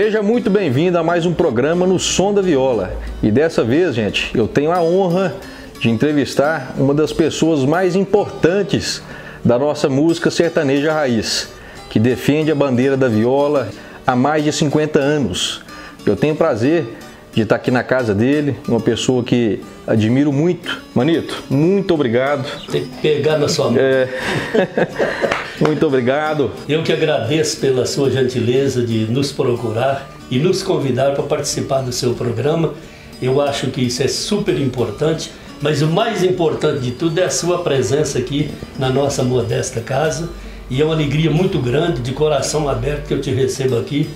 Seja muito bem-vindo a mais um programa no Som da Viola. E dessa vez, gente, eu tenho a honra de entrevistar uma das pessoas mais importantes da nossa música sertaneja raiz, que defende a bandeira da viola há mais de 50 anos. Eu tenho o prazer de estar aqui na casa dele, uma pessoa que admiro muito. Manito, muito obrigado. Tem que pegar na sua mão. É... muito obrigado. Eu que agradeço pela sua gentileza de nos procurar e nos convidar para participar do seu programa. Eu acho que isso é super importante, mas o mais importante de tudo é a sua presença aqui na nossa modesta casa. E é uma alegria muito grande, de coração aberto, que eu te recebo aqui.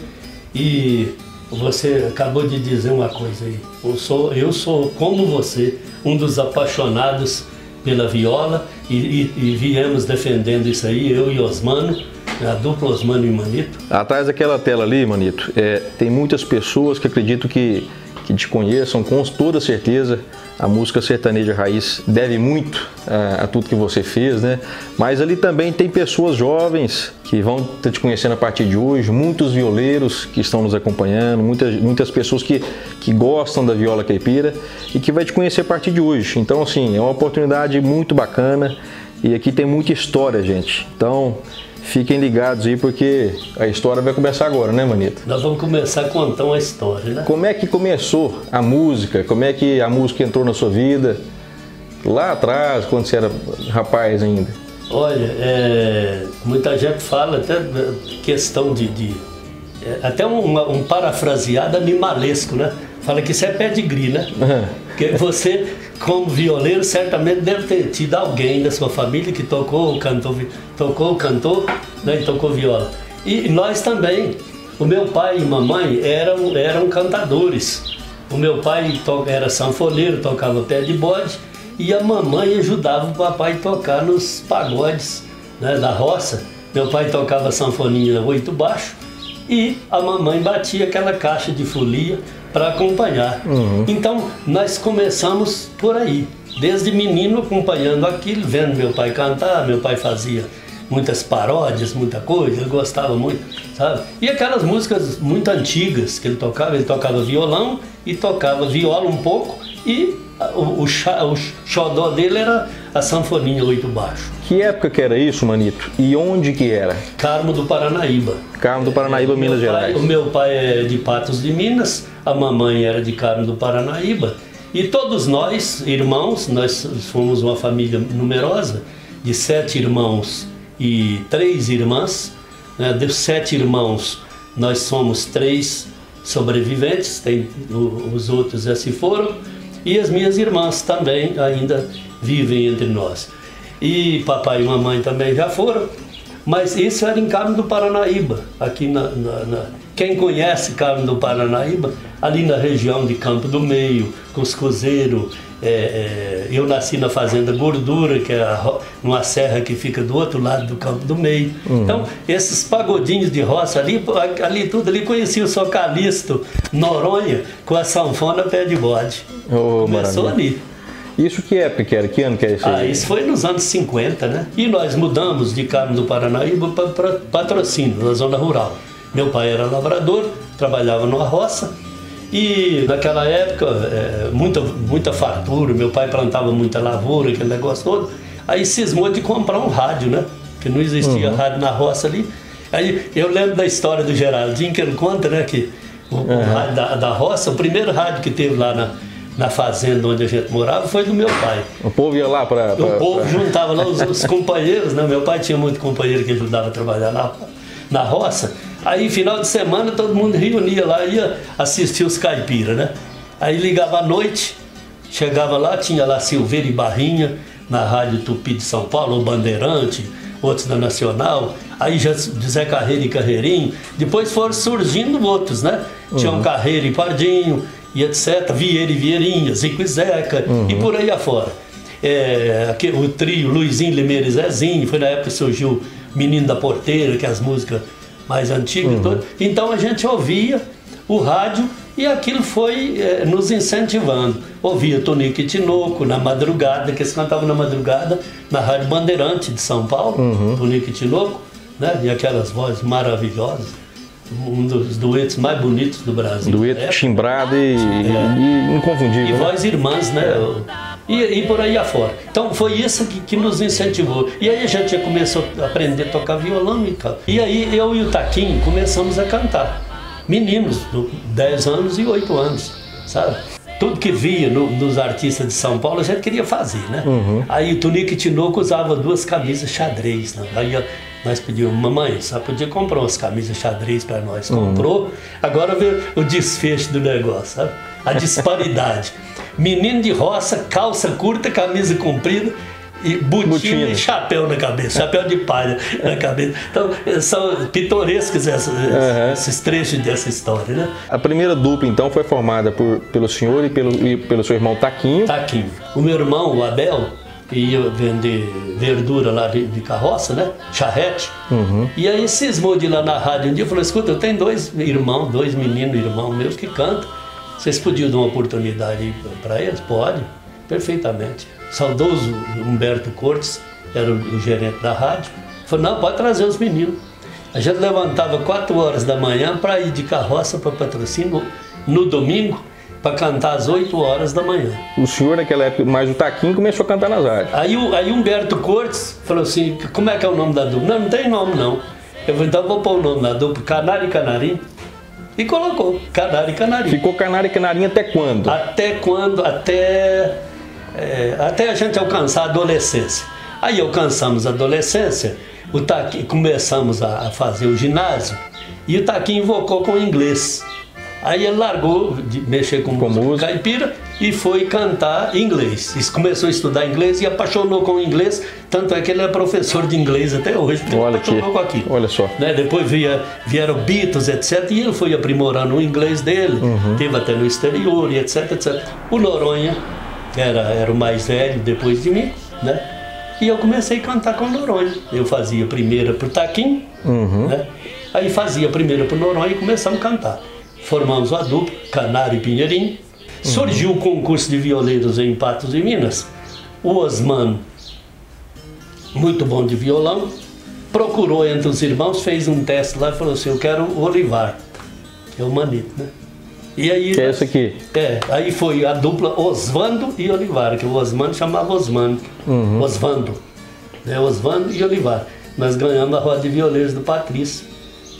E você acabou de dizer uma coisa aí. Eu sou, eu sou como você, um dos apaixonados pela viola e, e, e viemos defendendo isso aí, eu e Osmano, a dupla Osmano e Manito. Atrás daquela tela ali, Manito, é, tem muitas pessoas que acredito que, que te conheçam com toda certeza a música sertaneja raiz deve muito a, a, tudo que você fez, né? Mas ali também tem pessoas jovens que vão te conhecendo a partir de hoje, muitos violeiros que estão nos acompanhando, muitas, muitas pessoas que, que gostam da viola caipira e que vai te conhecer a partir de hoje. Então, assim, é uma oportunidade muito bacana e aqui tem muita história, gente. Então, Fiquem ligados aí porque a história vai começar agora, né, Manito? Nós vamos começar a contar uma história, né? Como é que começou a música? Como é que a música entrou na sua vida? Lá atrás, quando você era rapaz ainda? Olha, é, muita gente fala até questão de. de é, até um, um parafraseado animalesco, né? Fala que isso é pedigree, né? Uhum. Porque você como violeiro, certamente deve ter tido alguém da sua família que tocou, cantou, tocou, cantou né, e tocou viola. E nós também. O meu pai e mamãe eram, eram cantadores. O meu pai era sanfoneiro, tocava pé de bode, e a mamãe ajudava o papai a tocar nos pagodes né, da roça. Meu pai tocava sanfoninha oito baixo e a mamãe batia aquela caixa de folia para acompanhar. Uhum. Então nós começamos por aí, desde menino acompanhando aquilo, vendo meu pai cantar, meu pai fazia muitas paródias, muita coisa, ele gostava muito, sabe? E aquelas músicas muito antigas que ele tocava, ele tocava violão e tocava viola um pouco e o, o, o xodó dele era a sanfoninha oito baixo. Que época que era isso, Manito? E onde que era? Carmo do Paranaíba. Carmo do Paranaíba, é, Minas pai, Gerais. O meu pai é de Patos de Minas, a mamãe era de Carmo do Paranaíba. E todos nós, irmãos, nós fomos uma família numerosa, de sete irmãos e três irmãs. Né? Dos sete irmãos, nós somos três sobreviventes, tem, os outros já se foram. E as minhas irmãs também ainda vivem entre nós. E papai e mamãe também já foram. Mas isso era em Carmo do Paranaíba, aqui na, na, na quem conhece Carmo do Paranaíba, ali na região de Campo do Meio, Cuscuzeiro, é, é, eu nasci na fazenda Gordura, que é a, uma serra que fica do outro lado do Campo do Meio. Uhum. Então, esses pagodinhos de roça ali, ali tudo ali conhecia o seu Calixto, Noronha, com a sanfona pé de bode. Oh, Começou maravilha. ali. Isso que época que era? Que ano que é isso? Ah, isso foi nos anos 50, né? E nós mudamos de Carmo do Paranaíba para Patrocínio, na zona rural. Meu pai era lavrador, trabalhava numa roça e naquela época, é, muita, muita fartura, meu pai plantava muita lavoura, aquele negócio todo. Aí cismou de comprar um rádio, né? Que não existia uhum. rádio na roça ali. Aí eu lembro da história do Geraldinho, que ele conta, né? Que o, uhum. o rádio da, da roça, o primeiro rádio que teve lá na, na fazenda onde a gente morava foi do meu pai. O povo ia lá para. O povo pra... juntava lá os, os, companheiros, né? Meu pai tinha muito companheiro que ajudava a trabalhar na, na roça. Aí, final de semana, todo mundo reunia lá, ia assistir os caipiras, né? Aí ligava à noite, chegava lá, tinha lá Silveira e Barrinha, na Rádio Tupi de São Paulo, o Bandeirante, outros da Nacional, aí já José Carreira e Carreirinho, depois foram surgindo outros, né? Uhum. Tinham Carreira e Pardinho, e etc., Vieira e Vieirinha, Zico e Zeca, uhum. e por aí afora. É, aqui, o trio Luizinho, Limeira e Zezinho, foi na época que surgiu Menino da Porteira, que é as músicas mais antiga. Uhum. Então a gente ouvia o rádio e aquilo foi é, nos incentivando. Ouvia Tonico e Tinoco na madrugada, que eles cantavam na madrugada na Rádio Bandeirante de São Paulo, uhum. Tonico e Tinoco, né? e aquelas vozes maravilhosas. Um dos duetos mais bonitos do Brasil. Dueto chimbrado e, é. e, inconfundível. E né? voz irmãs, né? E, e, por aí afora. Então foi isso que, que, nos incentivou. E aí a gente começou a aprender a tocar violão e tal. E aí eu e o Taquinho começamos a cantar. Meninos, 10 anos e 8 anos, sabe? tudo que via no, nos artistas de São Paulo a gente queria fazer, né? Uhum. Aí o Tunico Tinoco usava duas camisas xadrez, né? Aí nós pedimos, mamãe, só podia comprar umas camisas xadrez para nós. Uhum. Comprou, agora vê o desfecho do negócio, sabe? A disparidade. Menino de roça, calça curta, camisa comprida e botina, e chapéu na cabeça, chapéu de palha na cabeça. Então, são pitorescos esses, uhum. esses trechos dessa história, né? A primeira dupla, então, foi formada por, pelo senhor e pelo, e pelo seu irmão Taquinho. Taquinho. O meu irmão, o Abel, ia vender verdura lá de, de carroça, né? Charrete. Uhum. E aí cismou de ir lá na rádio um dia e falou: escuta, eu tenho dois irmãos, dois meninos irmãos meus que cantam. Vocês podiam dar uma oportunidade para eles? Pode, perfeitamente saudoso Humberto Cortes, era o, gerente da rádio, falou, não, pode trazer os meninos. A gente levantava 4 horas da manhã para ir de carroça para patrocínio no domingo, para cantar às 8 horas da manhã. O senhor, naquela época, mais o Taquinho, começou a cantar nas rádios. Aí, aí Humberto Cortes falou assim: como é que é o nome da dupla? Não, não tem nome não. Eu falei, então vou pôr o nome da dupla, Canário e Canarim. E colocou, Canário e Canarim. Ficou Canário e Canarim até quando? Até quando? Até é, até a gente alcançar a adolescência. Aí alcançamos a adolescência, o Taqui, começamos a, a, fazer o ginásio e o Taqui invocou com o inglês. Aí ele largou de mexer com, com música, música caipira e foi cantar inglês. Começou a estudar inglês e apaixonou com o inglês, tanto é que ele é professor de inglês até hoje. Olha apaixonou aqui. Olha só. Né? Depois via, vieram Beatles, etc. E ele foi aprimorando o inglês dele, uhum. teve até no exterior e etc, etc. O Noronha era, era o mais velho depois de mim, né? E eu comecei a cantar com o Noronha. Eu fazia primeira pro Taquim, uhum. né? Aí fazia primeira pro Noronha e começamos a cantar. Formamos a dupla, Canário e Pinheirinho. Surgiu o concurso de violeiros em Patos e Minas. O Osman, muito bom de violão, procurou entre os irmãos, fez um teste lá e falou assim: Eu quero o Olivar. É o Manito, né? E aí, que é isso aqui? É, aí foi a dupla Osvando e Olivar, que o Osmando chamava Osmando, uhum. Osvando, né, Osvando e Olivar. Nós ganhamos a roda de violeiros do Patrício,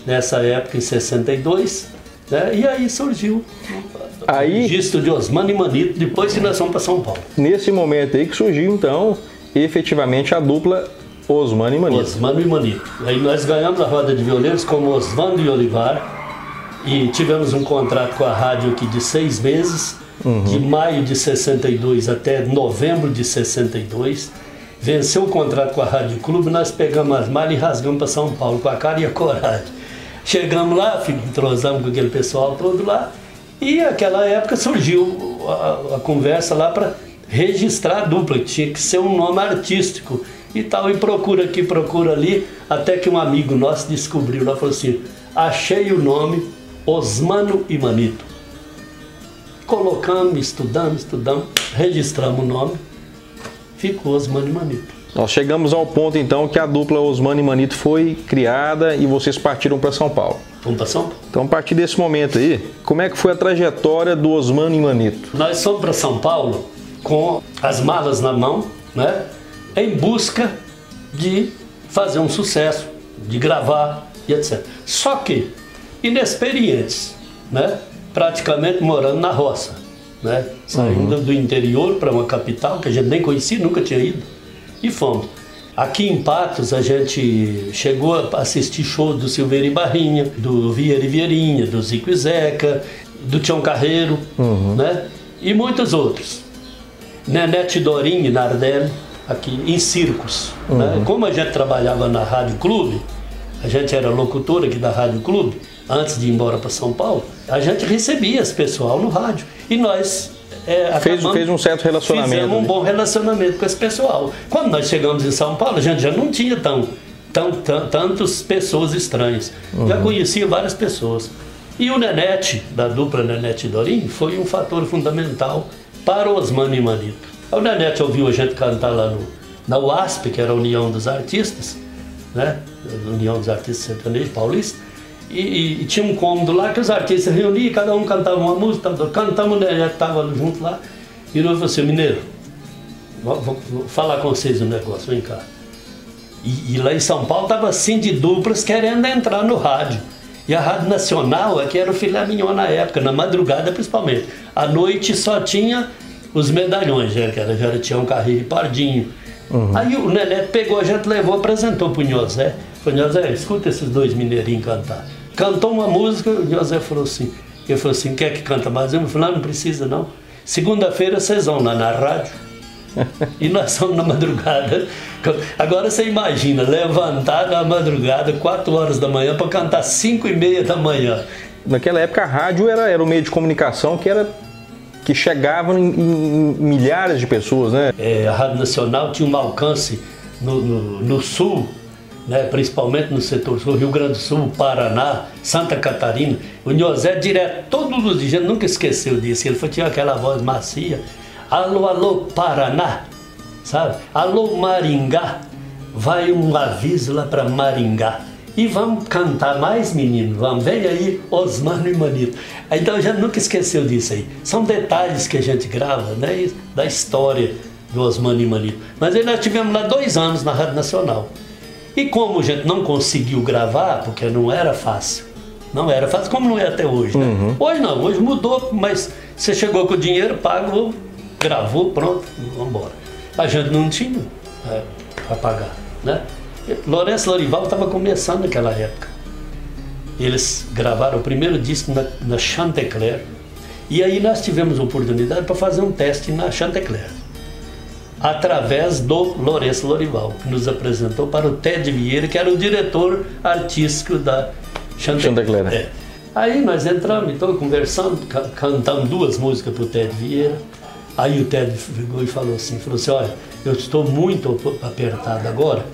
nessa época, em 62, né, e aí surgiu aí, o registro de Osmando e Manito, depois que nós fomos para São Paulo. Nesse momento aí que surgiu, então, efetivamente a dupla Osmano e Manito. Osmano e Manito. Aí nós ganhamos a roda de violeiros como Osvando e Olivar, e tivemos um contrato com a rádio aqui de seis meses, uhum. de maio de 62 até novembro de 62. Venceu o contrato com a Rádio Clube, nós pegamos as malas e rasgamos para São Paulo com a cara e a coragem. Chegamos lá, entrosamos com aquele pessoal todo lá, e naquela época surgiu a, a conversa lá para registrar a dupla, que tinha que ser um nome artístico e tal, e procura aqui, procura ali, até que um amigo nosso descobriu lá, falou assim, achei o nome Osmano e Manito. Colocamos, estudamos, estudamos, registramos o nome, ficou Osmano e Manito. Nós chegamos ao ponto então que a dupla Osmano e Manito foi criada e vocês partiram para São Paulo. Vamos para São Paulo? Então, a partir desse momento aí, como é que foi a trajetória do Osmano e Manito? Nós fomos para São Paulo com as malas na mão, né? Em busca de fazer um sucesso, de gravar e etc. Só que inexperientes, né? praticamente morando na roça, né? saindo uhum. do interior para uma capital que a gente nem conhecia, nunca tinha ido, e fomos. Aqui em Patos a gente chegou a assistir shows do Silveira e Barrinha, do Vieira e Vieirinha, do Zico e Zeca, do Tião Carreiro, uhum. né? E muitos outros. Nenete Dorinho, Nardelli, aqui em circos. Né? Uhum. Né? Como a gente trabalhava na Rádio Clube, a gente era locutor aqui da Rádio Clube, antes de ir embora para São Paulo, a gente recebia esse pessoal no rádio. E nós é, fez, fez, um certo relacionamento. Fizemos um bom relacionamento com esse pessoal. Quando nós chegamos em São Paulo, a gente já não tinha tão, tão, tão tantas pessoas estranhas. Uhum. Já conhecia várias pessoas. E o Nenete, da dupla Nenete e Dorim, foi um fator fundamental para Osmano e Manito. O Nenete ouviu a gente cantar lá no, na UASP, que era a União dos Artistas, né? União dos Artistas Sertanejos Paulistas, E, e, tinha um cômodo lá que os artistas reuniam, cada um cantava uma música, cantamos, né, já estava junto lá. E eu falei assim, mineiro, vou, vou, vou, falar com vocês um negócio, vem cá. E, e lá em São Paulo estava assim de duplas querendo entrar no rádio. E a Rádio Nacional aqui era o filé mignon na época, na madrugada principalmente. À noite só tinha os medalhões, já, que era, já tinha um carrinho pardinho. Uhum. Aí o Neneto pegou, a gente levou, apresentou pro Nhosé. Falou, Nhosé, escuta esses dois mineirinhos cantar. Cantou uma música, o Nhosé falou assim, ele falou assim, quer que canta mais? Eu falei, não, não precisa não. Segunda-feira vocês vão lá na rádio, e nós somos na madrugada. Agora você imagina, levantar na madrugada, 4 horas da manhã, para cantar 5 e meia da manhã. Naquela época a rádio era, era o meio de comunicação que era que chegava em, em milhares de pessoas, né? É, a Rádio Nacional tinha um alcance no, no, no sul, né, principalmente no setor sul, Rio Grande do Sul, Paraná, Santa Catarina. O Nhosé direto, todos os dias, nunca esqueceu disso. Ele tinha aquela voz macia Alô, alô, Paraná, sabe? Alô, Maringá, vai um aviso lá para Maringá. E vamos cantar mais, menino, vamos, vem aí, Osmano e Manito. Então gente nunca esqueceu disso aí. São detalhes que a gente grava, né, da história do Osmano e Manito. Mas nós tivemos lá dois anos na Rádio Nacional. E como a gente não conseguiu gravar, porque não era fácil, não era fácil, como não é até hoje, né? Uhum. Hoje não, hoje mudou, mas você chegou com o dinheiro pago, gravou, pronto, vamos embora. A gente não tinha é, para pagar, né? Lourenço Lorival estava começando naquela época. Eles gravaram o primeiro disco na, na Chantecler. E aí nós tivemos a oportunidade para fazer um teste na Chantecler. Através do Lourenço Lorival, que nos apresentou para o Ted Vieira, que era o diretor artístico da. Chantecler. É. Aí nós entramos, então conversando, cantamos duas músicas para o Ted Vieira. Aí o Ted chegou e falou assim, falou assim, olha, eu estou muito apertado agora,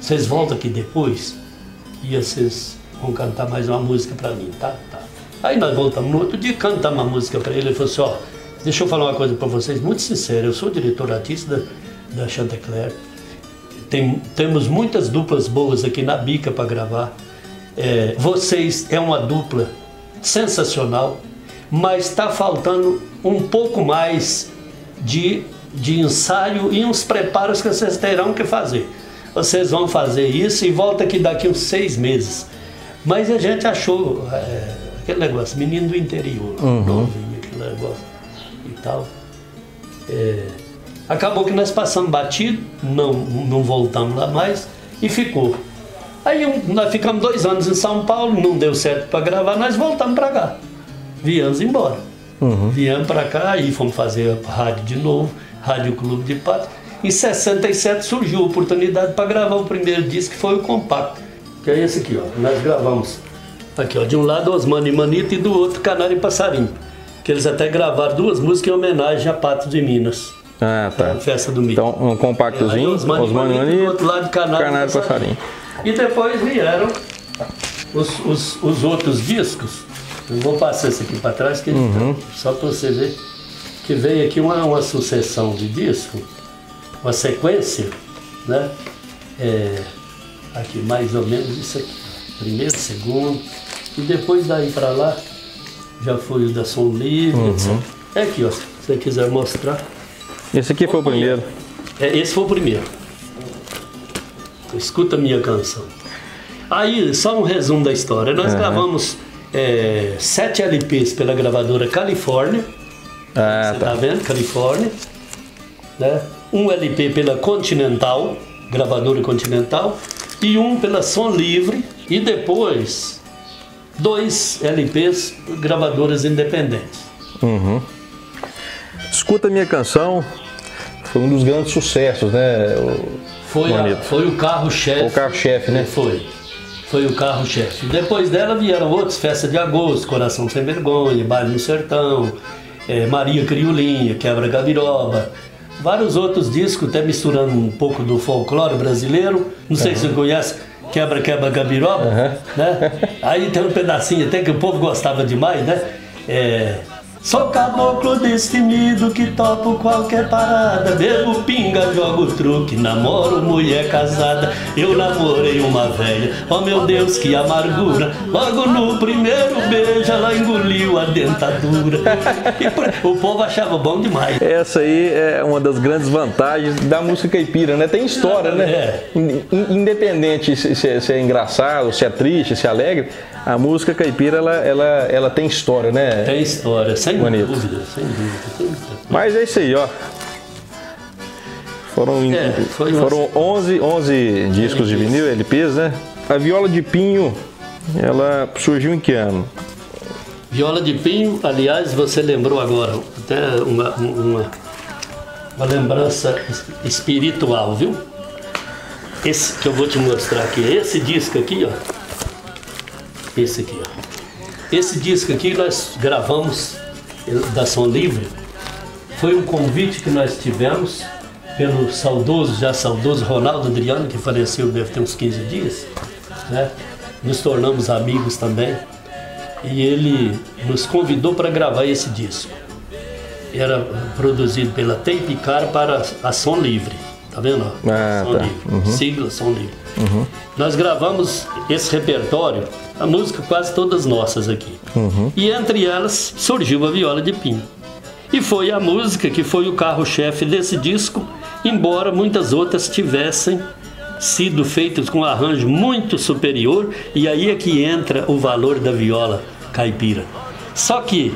vocês voltam aqui depois e vocês vão cantar mais uma música para mim, tá? tá? Aí nós voltamos no outro dia, cantamos uma música para ele, ele falou assim, ó, deixa eu falar uma coisa para vocês, muito sincero, eu sou diretor artista da, da Chantecler, Tem, temos muitas duplas boas aqui na Bica para gravar, é, vocês é uma dupla sensacional, mas está faltando um pouco mais de, de ensaio e uns preparos que vocês terão que fazer. Vocês vão fazer isso e volta aqui daqui uns seis meses. Mas a gente achou é, aquele negócio, menino do interior, uhum. novinho, aquele negócio e tal. É, acabou que nós passamos batido, não, não voltamos lá mais e ficou. Aí um, nós ficamos dois anos em São Paulo, não deu certo para gravar, nós voltamos para cá. Viemos embora. Uhum. Viemos para cá e fomos fazer a rádio de novo, Rádio Clube de Patos. Em 67 surgiu a oportunidade para gravar o primeiro disco, que foi o compacto, que é esse aqui, ó. Nós gravamos aqui, ó, de um lado Osmano e Manito e do outro Canário e Passarinho. Que eles até gravaram duas músicas em homenagem a Patos de Minas. Ah, tá. Festa do milho. Então, um compactozinho, é, Osmano, Osmano e Manito, do outro lado Canário, Canário e Passarinho. E depois vieram os, os, os outros discos eu vou passar isso aqui para trás, que uhum. só para você ver que veio aqui uma, uma sucessão de disco, uma sequência, né? É, aqui mais ou menos isso aqui. Primeiro, segundo, e depois daí para lá já foi o da Som Livre, uhum. etc. É aqui, ó, se você quiser mostrar. Esse aqui foi o primeiro. É, esse foi o primeiro. Escuta a minha canção. Aí, só um resumo da história. Nós uhum. gravamos é, sete LPs pela gravadora Califórnia. Ah, Você tá. tá vendo? Califórnia. Né? Um LP pela Continental, gravadora Continental, e um pela Som Livre, e depois dois LPs gravadoras independentes. Uhum. Escuta minha canção, foi um dos grandes sucessos, né? O... Foi, a, foi o carro-chefe. O carro-chefe, né? Foi foi o carro-chefe. Depois dela vieram outros, Festa de Agosto, Coração Sem Vergonha, Baile no Sertão, é, Maria Criolinha, Quebra Gabiroba, vários outros discos, até misturando um pouco do folclore brasileiro. Não sei uhum. se você conhece Quebra Quebra Gabiroba, uhum. né? Aí tem um pedacinho até que o povo gostava demais, né? É, Sou caboclo destemido que topo qualquer parada. Bebo pinga, jogo truque, namoro mulher casada. Eu namorei uma velha, oh meu Deus, que amargura. Logo no primeiro beijo ela engoliu a dentadura. E o povo achava bom demais. Essa aí é uma das grandes vantagens da música caipira, né? Tem história, né? É. Independente se é, se é engraçado, se é triste, se é alegre, a música caipira ela, ela, ela tem história, né? Tem história, sem Bonito. dúvida, sem dúvida. Mas é isso aí, ó. Foram, é, foram 11, 11 discos de vinil, LPs, né? A viola de pinho, ela surgiu em que ano? Viola de pinho, aliás, você lembrou agora, até uma, uma, uma lembrança espiritual, viu? Esse que eu vou te mostrar aqui, esse disco aqui, ó. Esse aqui, ó. Esse disco aqui nós gravamos da Som Livre. Foi um convite que nós tivemos pelo saudoso, já saudoso Ronaldo Adriano, que faleceu deve ter uns 15 dias. Né? Nos tornamos amigos também. E ele nos convidou para gravar esse disco. Era produzido pela Tapecar para a Som Livre. Tá vendo? Ah, Som tá. Uhum. Sigla Som Livre. Uhum. Nós gravamos esse repertório, a música quase todas nossas aqui. Uhum. E entre elas surgiu a viola de pinho. E foi a música que foi o carro-chefe desse disco, embora muitas outras tivessem sido feitas com um arranjo muito superior, e aí é que entra o valor da viola caipira. Só que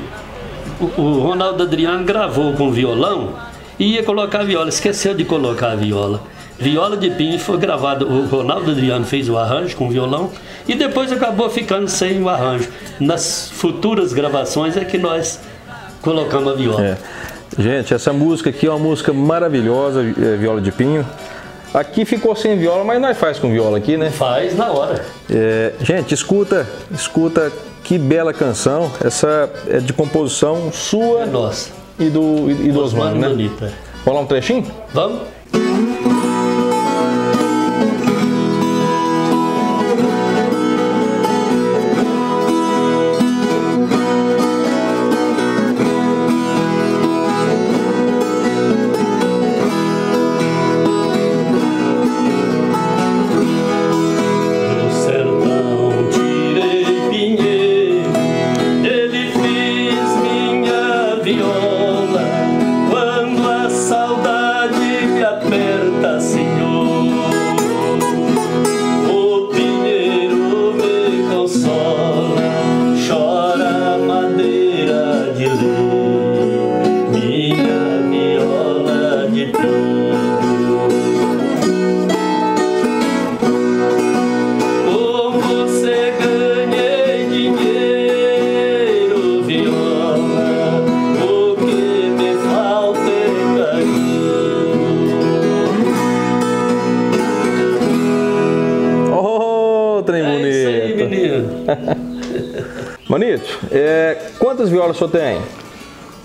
o Ronaldo Adriano gravou com violão e ia colocar a viola, esqueceu de colocar a viola. Viola de Pinho foi gravado, o Ronaldo Adriano fez o arranjo com violão e depois acabou ficando sem o arranjo. Nas futuras gravações é que nós colocamos a viola. É. Gente, essa música aqui é uma música maravilhosa, é, Viola de Pinho. Aqui ficou sem viola, mas nós faz com viola aqui, né? Faz na hora. É, gente, escuta, escuta que bela canção. Essa é de composição sua. É nossa. E do, e, e do Osmano, né? Bonita. Rolar um trechinho? Vamos. Manito, é, quantas violas o senhor tem?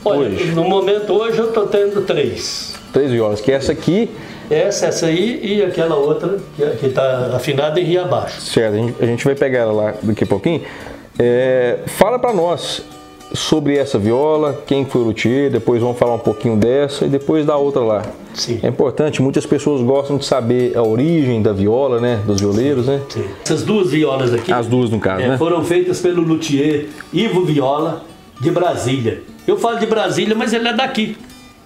Olha, hoje? no momento hoje eu estou tendo três. Três violas, que é essa aqui. Essa, essa aí e aquela outra que está afinada em Rio Abaixo. Certo, a gente, a gente, vai pegar ela lá daqui a pouquinho. É, fala para nós, sobre essa viola, quem foi o luthier, depois vamos falar um pouquinho dessa e depois da outra lá. Sim. É importante, muitas pessoas gostam de saber a origem da viola, né, dos violeiros, né? Sim. Essas duas violas aqui, as duas no caso, é, né? foram feitas pelo luthier Ivo Viola de Brasília. Eu falo de Brasília, mas ele é daqui.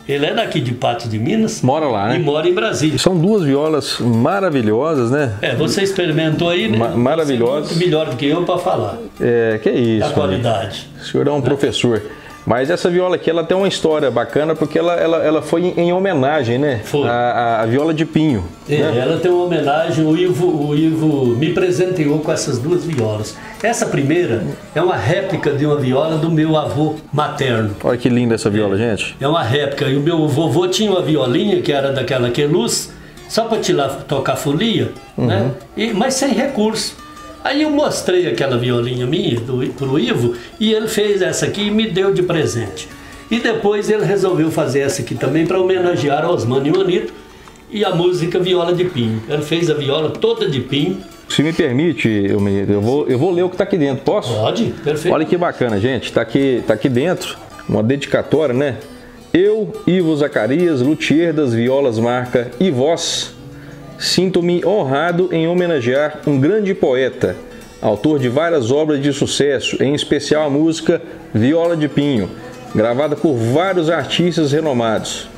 Ele é daqui de Patos de Minas. Mora lá, né? E mora em Brasília. São duas violas maravilhosas, né? É, você experimentou aí, né? Ma maravilhosas. Muito melhor do que eu para falar. É, que é isso. Da qualidade. O senhor é um né? professor. Mas essa viola aqui, ela tem uma história bacana porque ela, ela, ela foi em homenagem, né? Foi. A, a, viola de pinho. É, né? ela tem uma homenagem, o Ivo, o Ivo me presenteou com essas duas violas. Essa primeira é uma réplica de uma viola do meu avô materno. Olha que linda essa viola, é, gente. É uma réplica. E o meu vovô tinha uma violinha que era daquela que luz, só para tirar, tocar folia, uhum. né? E, mas sem recurso. Aí eu mostrei aquela violinha minha do, pro Ivo e ele fez essa aqui e me deu de presente. E depois ele resolveu fazer essa aqui também para homenagear Osmano e Manito e a música Viola de Pinho. Ele fez a viola toda de pinho. Se me permite, eu, me, eu, vou, eu vou ler o que está aqui dentro, posso? Pode, perfeito. Olha que bacana, gente. Está aqui, tá aqui dentro uma dedicatória, né? Eu, Ivo Zacarias, luthier das violas marca e voz, sinto-me honrado em homenagear um grande poeta, autor de várias obras de sucesso, em especial a música Viola de Pinho, gravada por vários artistas renomados.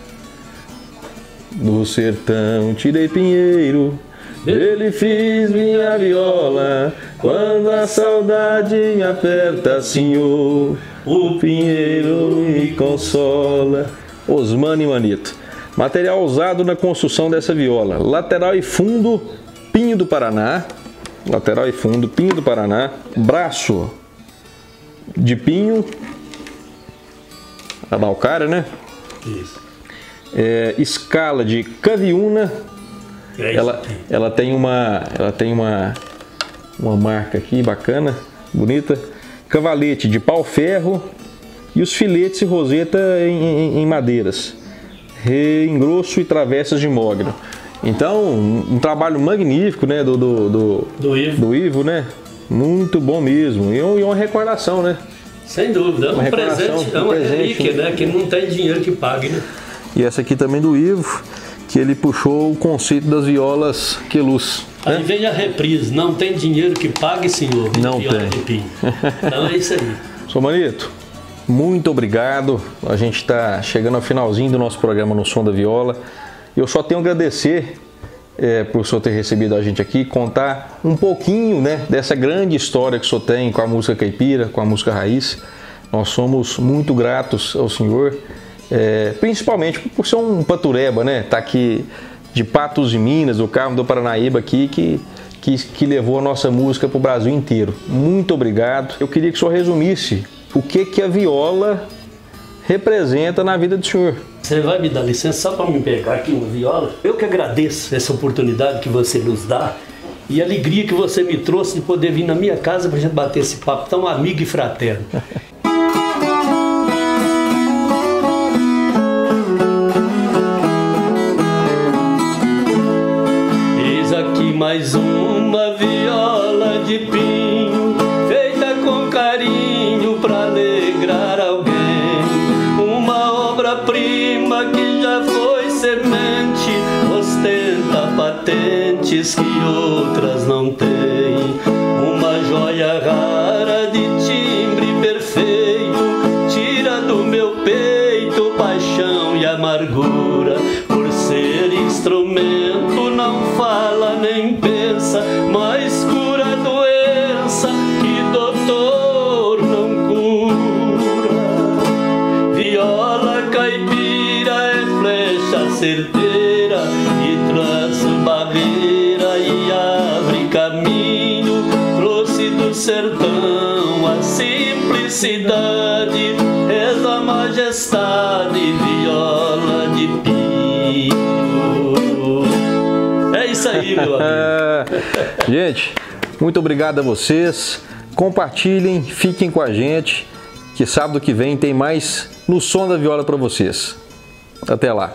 Do sertão tirei pinheiro, ele fiz minha viola, quando a saudade me aperta, senhor, o pinheiro me consola. Osmani Manito. Material usado na construção dessa viola: lateral e fundo, pinho do Paraná. Lateral e fundo, pinho do Paraná. Braço de pinho, araucária, né? Isso. É, escala de caviúna. É Ela, ela tem uma, ela tem uma, uma marca aqui bacana, bonita. Cavalete de pau-ferro e os filetes e roseta em, em- em madeiras. Engrosso e travessas de mogno. Então, um, trabalho magnífico, né, do, do, do, Do Ivo. do Ivo, né? Muito bom mesmo. E, um- e uma recordação, né? Sem dúvida. É um presente, é um uma presente, relíquia, né? Que não tem dinheiro que pague, né? E essa aqui também do Ivo, que ele puxou o conceito das violas Queluz. Aí Né? vem a reprise, não tem dinheiro que pague, senhor. Não Viola tem. Então é isso aí. Sou Manito, muito obrigado. A gente está chegando ao finalzinho do nosso programa No Som da Viola. Eu só tenho a agradecer é, por o senhor ter recebido a gente aqui, contar um pouquinho né, dessa grande história que o senhor tem com a música caipira, com a música raiz. Nós somos muito gratos ao senhor, é, principalmente por ser um patureba, né? Tá aqui de Patos de Minas, do Carmo do Paranaíba aqui, que, que, que levou a nossa música para o Brasil inteiro. Muito obrigado. Eu queria que o senhor resumisse o que, que a viola representa na vida do senhor. Você vai me dar licença só para me pegar aqui uma viola? Eu que agradeço essa oportunidade que você nos dá e a alegria que você me trouxe de poder vir na minha casa para gente bater esse papo tão amigo e fraterno. Que outras não têm. Uma joia rara de timbre perfeito, tira do meu peito paixão e amargura. Por ser instrumento, não fala nem pensa, mas cura a doença que doutor não cura. Viola caipira é flecha certeira simplicidade, és a majestade, viola de pinho. É isso aí, meu amigo. Gente, muito obrigado a vocês. Compartilhem, fiquem com a gente, que sábado que vem tem mais no som da viola para vocês. Até lá.